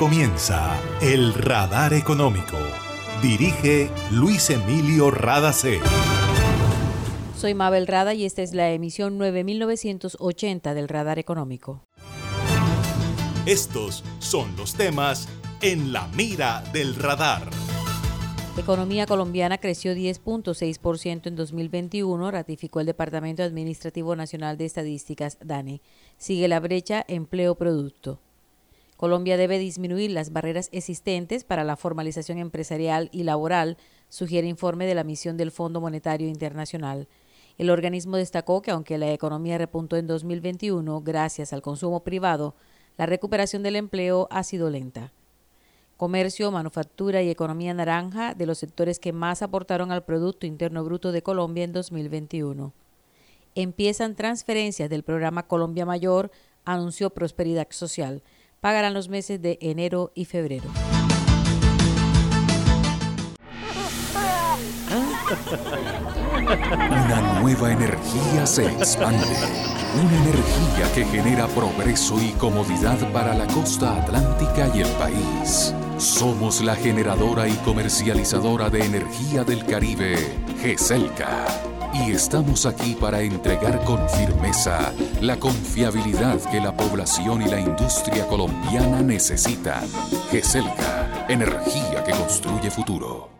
comienza El Radar Económico. Dirige Luis Emilio Radacé. Soy Mabel Rada y esta es la emisión 9980 del Radar Económico. Estos son los temas en la mira del radar. La economía colombiana creció 10.6% en 2021, ratificó el Departamento Administrativo Nacional de Estadísticas, DANE. Sigue la brecha empleo-producto. Colombia debe disminuir las barreras existentes para la formalización empresarial y laboral, sugiere informe de la misión del Fondo Monetario Internacional. El organismo destacó que aunque la economía repuntó en 2021 gracias al consumo privado, la recuperación del empleo ha sido lenta. Comercio, manufactura y economía naranja de los sectores que más aportaron al Producto Interno Bruto de Colombia en 2021. Empiezan transferencias del programa Colombia Mayor, anunció Prosperidad Social pagarán los meses de enero y febrero. Una nueva energía se expande. Una energía que genera progreso y comodidad para la costa atlántica y el país. Somos la generadora y comercializadora de energía del Caribe, GESELCA y estamos aquí para entregar con firmeza la confiabilidad que la población y la industria colombiana necesitan. GESELCA, energía que construye futuro.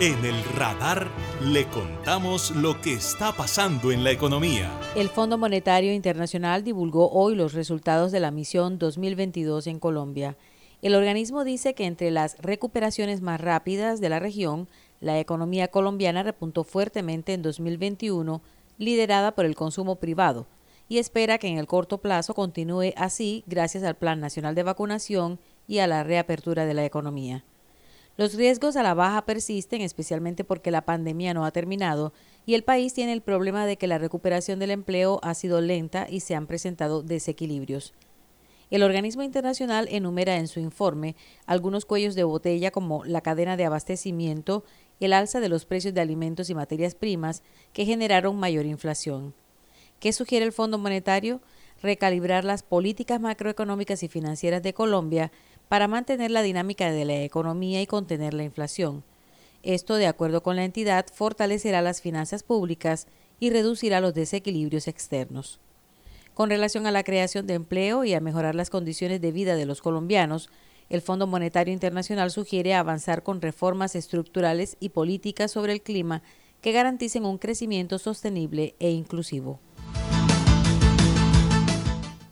En el radar le contamos lo que está pasando en la economía. El Fondo Monetario Internacional divulgó hoy los resultados de la misión 2022 en Colombia. El organismo dice que entre las recuperaciones más rápidas de la región, la economía colombiana repuntó fuertemente en 2021, liderada por el consumo privado, y espera que en el corto plazo continúe así gracias al Plan Nacional de Vacunación y a la reapertura de la economía. Los riesgos a la baja persisten, especialmente porque la pandemia no ha terminado y el país tiene el problema de que la recuperación del empleo ha sido lenta y se han presentado desequilibrios. El organismo internacional enumera en su informe algunos cuellos de botella como la cadena de abastecimiento, el alza de los precios de alimentos y materias primas que generaron mayor inflación. ¿Qué sugiere el Fondo Monetario? Recalibrar las políticas macroeconómicas y financieras de Colombia para mantener la dinámica de la economía y contener la inflación. Esto, de acuerdo con la entidad, fortalecerá las finanzas públicas y reducirá los desequilibrios externos. Con relación a la creación de empleo y a mejorar las condiciones de vida de los colombianos, el Fondo Monetario Internacional sugiere avanzar con reformas estructurales y políticas sobre el clima que garanticen un crecimiento sostenible e inclusivo.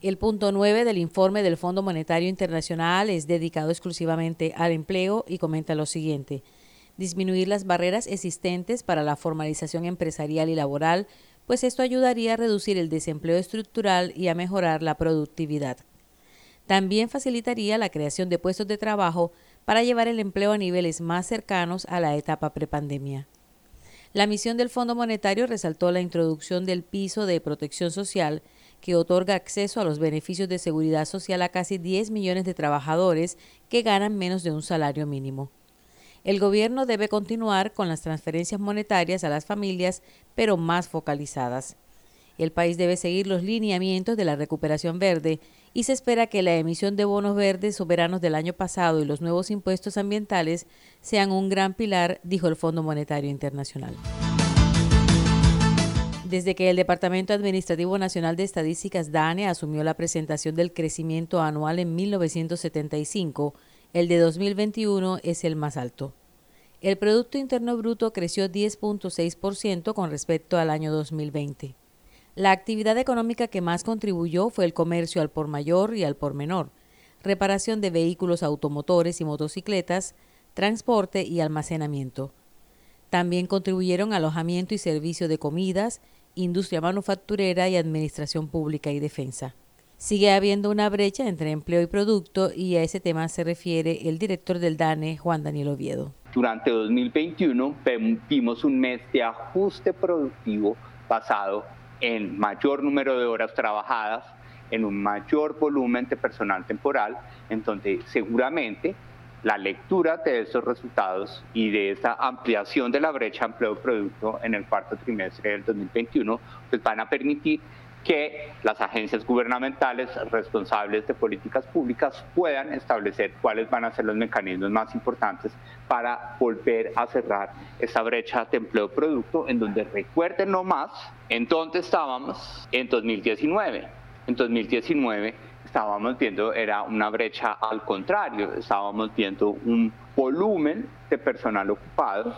El punto 9 del informe del Fondo Monetario Internacional es dedicado exclusivamente al empleo y comenta lo siguiente. Disminuir las barreras existentes para la formalización empresarial y laboral, pues esto ayudaría a reducir el desempleo estructural y a mejorar la productividad. También facilitaría la creación de puestos de trabajo para llevar el empleo a niveles más cercanos a la etapa prepandemia. La misión del Fondo Monetario resaltó la introducción del piso de protección social que otorga acceso a los beneficios de seguridad social a casi 10 millones de trabajadores que ganan menos de un salario mínimo. El gobierno debe continuar con las transferencias monetarias a las familias, pero más focalizadas. El país debe seguir los lineamientos de la recuperación verde y se espera que la emisión de bonos verdes soberanos del año pasado y los nuevos impuestos ambientales sean un gran pilar, dijo el Fondo Monetario Internacional. Desde que el Departamento Administrativo Nacional de Estadísticas DANE asumió la presentación del crecimiento anual en 1975, el de 2021 es el más alto. El Producto Interno Bruto creció 10.6% con respecto al año 2020. La actividad económica que más contribuyó fue el comercio al por mayor y al por menor, reparación de vehículos automotores y motocicletas, transporte y almacenamiento. También contribuyeron alojamiento y servicio de comidas, industria manufacturera y administración pública y defensa. Sigue habiendo una brecha entre empleo y producto y a ese tema se refiere el director del DANE, Juan Daniel Oviedo. Durante 2021 vimos un mes de ajuste productivo basado en mayor número de horas trabajadas, en un mayor volumen de personal temporal, entonces seguramente la lectura de esos resultados y de esta ampliación de la brecha empleo-producto en el cuarto trimestre del 2021, pues van a permitir que las agencias gubernamentales responsables de políticas públicas puedan establecer cuáles van a ser los mecanismos más importantes para volver a cerrar esa brecha de empleo-producto, en donde recuerden no más en dónde estábamos en 2019. En 2019 estábamos viendo era una brecha al contrario, estábamos viendo un volumen de personal ocupado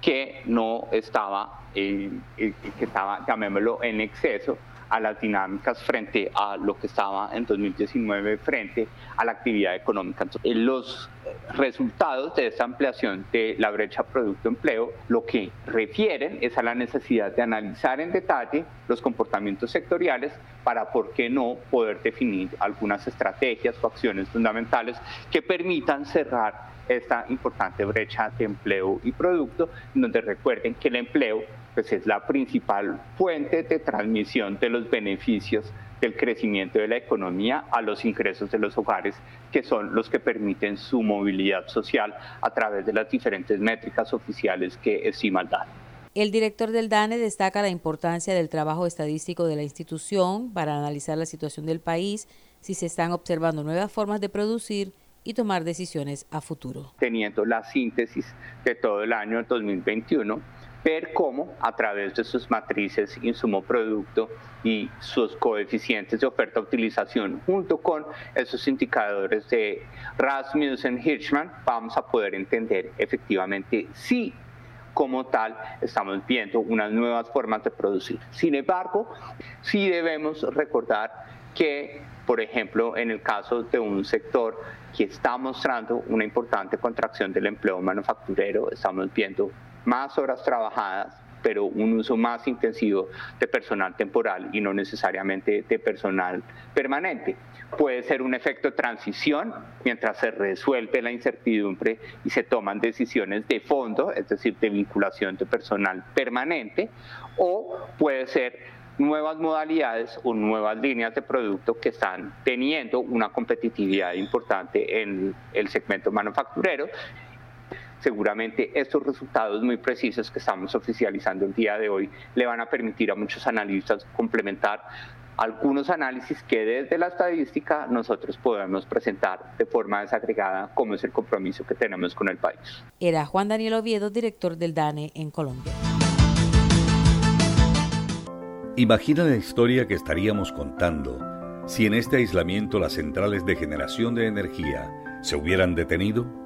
que no estaba, eh, eh, que estaba, llamémoslo, en exceso a las dinámicas frente a lo que estaba en 2019 frente a la actividad económica. Entonces, los resultados de esta ampliación de la brecha producto-empleo lo que refieren es a la necesidad de analizar en detalle los comportamientos sectoriales para, por qué no, poder definir algunas estrategias o acciones fundamentales que permitan cerrar esta importante brecha de empleo y producto, donde recuerden que el empleo pues, es la principal fuente de transmisión de los beneficios del crecimiento de la economía a los ingresos de los hogares, que son los que permiten su movilidad social a través de las diferentes métricas oficiales que estima el DANE. El director del DANE destaca la importancia del trabajo estadístico de la institución para analizar la situación del país, si se están observando nuevas formas de producir y tomar decisiones a futuro. Teniendo la síntesis de todo el año 2021, ver cómo a través de sus matrices insumo-producto y sus coeficientes de oferta-utilización junto con esos indicadores de Rasmussen-Hirschman vamos a poder entender efectivamente si como tal estamos viendo unas nuevas formas de producir. Sin embargo, sí debemos recordar que, por ejemplo, en el caso de un sector que está mostrando una importante contracción del empleo manufacturero, estamos viendo más horas trabajadas, pero un uso más intensivo de personal temporal y no necesariamente de personal permanente. Puede ser un efecto transición mientras se resuelve la incertidumbre y se toman decisiones de fondo, es decir, de vinculación de personal permanente, o puede ser nuevas modalidades o nuevas líneas de producto que están teniendo una competitividad importante en el segmento manufacturero seguramente estos resultados muy precisos que estamos oficializando el día de hoy le van a permitir a muchos analistas complementar algunos análisis que desde la estadística nosotros podemos presentar de forma desagregada como es el compromiso que tenemos con el país. Era Juan Daniel Oviedo, director del DANE en Colombia. Imagina la historia que estaríamos contando si en este aislamiento las centrales de generación de energía se hubieran detenido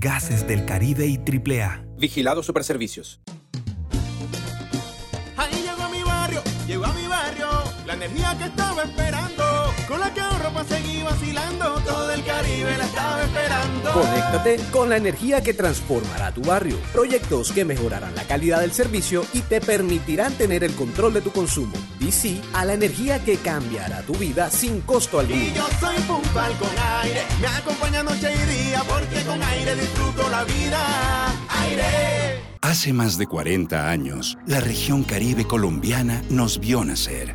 Gases del Caribe y AAA. Vigilado Superservicios. Ahí llegó a mi barrio, llegó a mi barrio. La energía que estaba esperando, con la que ahorro para seguir vacilando, Conéctate con la energía que transformará tu barrio. Proyectos que mejorarán la calidad del servicio y te permitirán tener el control de tu consumo. Y sí a la energía que cambiará tu vida sin costo alguno. Y yo soy puntual con aire, me acompaña noche y día, porque con aire disfruto la vida. Aire. Hace más de 40 años, la región caribe colombiana nos vio nacer.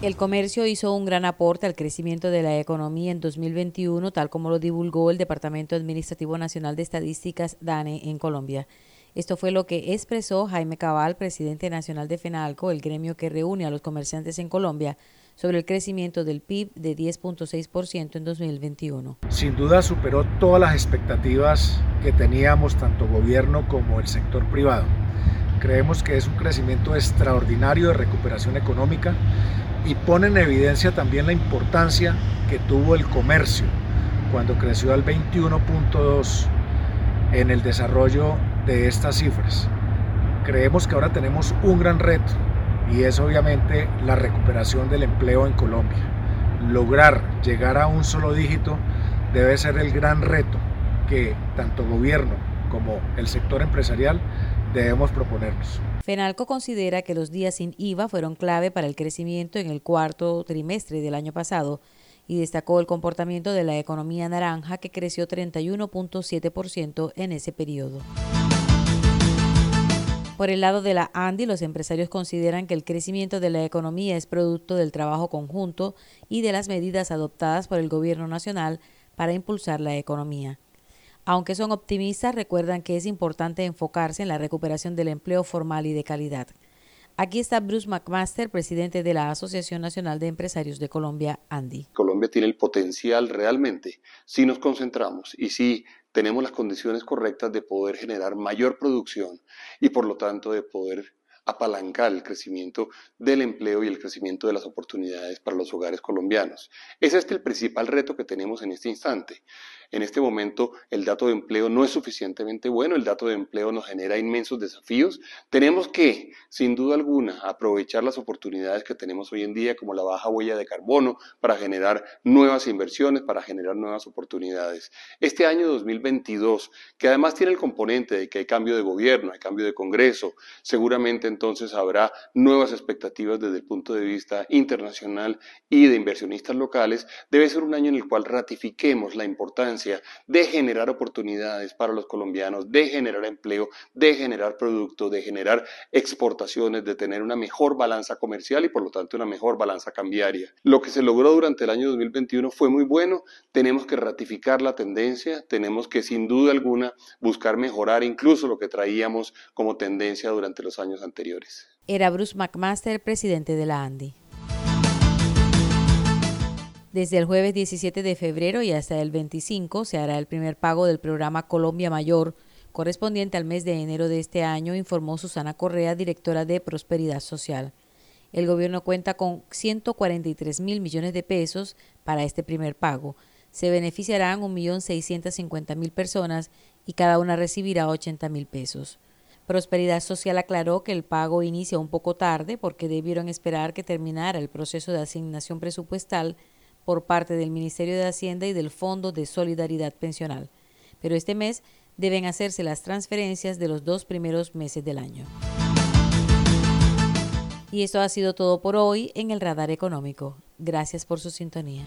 El comercio hizo un gran aporte al crecimiento de la economía en 2021, tal como lo divulgó el Departamento Administrativo Nacional de Estadísticas, DANE, en Colombia. Esto fue lo que expresó Jaime Cabal, presidente nacional de FENALCO, el gremio que reúne a los comerciantes en Colombia, sobre el crecimiento del PIB de 10.6% en 2021. Sin duda superó todas las expectativas que teníamos tanto gobierno como el sector privado. Creemos que es un crecimiento extraordinario de recuperación económica y pone en evidencia también la importancia que tuvo el comercio cuando creció al 21.2 en el desarrollo de estas cifras. Creemos que ahora tenemos un gran reto y es obviamente la recuperación del empleo en Colombia. Lograr llegar a un solo dígito debe ser el gran reto que tanto gobierno como el sector empresarial debemos proponernos. FENALCO considera que los días sin IVA fueron clave para el crecimiento en el cuarto trimestre del año pasado y destacó el comportamiento de la economía naranja que creció 31.7% en ese periodo. Por el lado de la ANDI, los empresarios consideran que el crecimiento de la economía es producto del trabajo conjunto y de las medidas adoptadas por el Gobierno Nacional para impulsar la economía. Aunque son optimistas, recuerdan que es importante enfocarse en la recuperación del empleo formal y de calidad. Aquí está Bruce McMaster, presidente de la Asociación Nacional de Empresarios de Colombia, ANDI. Colombia tiene el potencial realmente si nos concentramos y si tenemos las condiciones correctas de poder generar mayor producción y por lo tanto de poder apalancar el crecimiento del empleo y el crecimiento de las oportunidades para los hogares colombianos. Ese es este el principal reto que tenemos en este instante. En este momento el dato de empleo no es suficientemente bueno, el dato de empleo nos genera inmensos desafíos. Tenemos que, sin duda alguna, aprovechar las oportunidades que tenemos hoy en día, como la baja huella de carbono, para generar nuevas inversiones, para generar nuevas oportunidades. Este año 2022, que además tiene el componente de que hay cambio de gobierno, hay cambio de Congreso, seguramente entonces habrá nuevas expectativas desde el punto de vista internacional y de inversionistas locales, debe ser un año en el cual ratifiquemos la importancia de generar oportunidades para los colombianos, de generar empleo, de generar producto, de generar exportaciones, de tener una mejor balanza comercial y por lo tanto una mejor balanza cambiaria. Lo que se logró durante el año 2021 fue muy bueno, tenemos que ratificar la tendencia, tenemos que sin duda alguna buscar mejorar incluso lo que traíamos como tendencia durante los años anteriores. Era Bruce McMaster, presidente de la ANDI. Desde el jueves 17 de febrero y hasta el 25 se hará el primer pago del programa Colombia Mayor, correspondiente al mes de enero de este año, informó Susana Correa, directora de Prosperidad Social. El gobierno cuenta con 143 mil millones de pesos para este primer pago. Se beneficiarán 1.650.000 personas y cada una recibirá 80 mil pesos. Prosperidad Social aclaró que el pago inicia un poco tarde porque debieron esperar que terminara el proceso de asignación presupuestal por parte del Ministerio de Hacienda y del Fondo de Solidaridad Pensional. Pero este mes deben hacerse las transferencias de los dos primeros meses del año. Y esto ha sido todo por hoy en el Radar Económico. Gracias por su sintonía.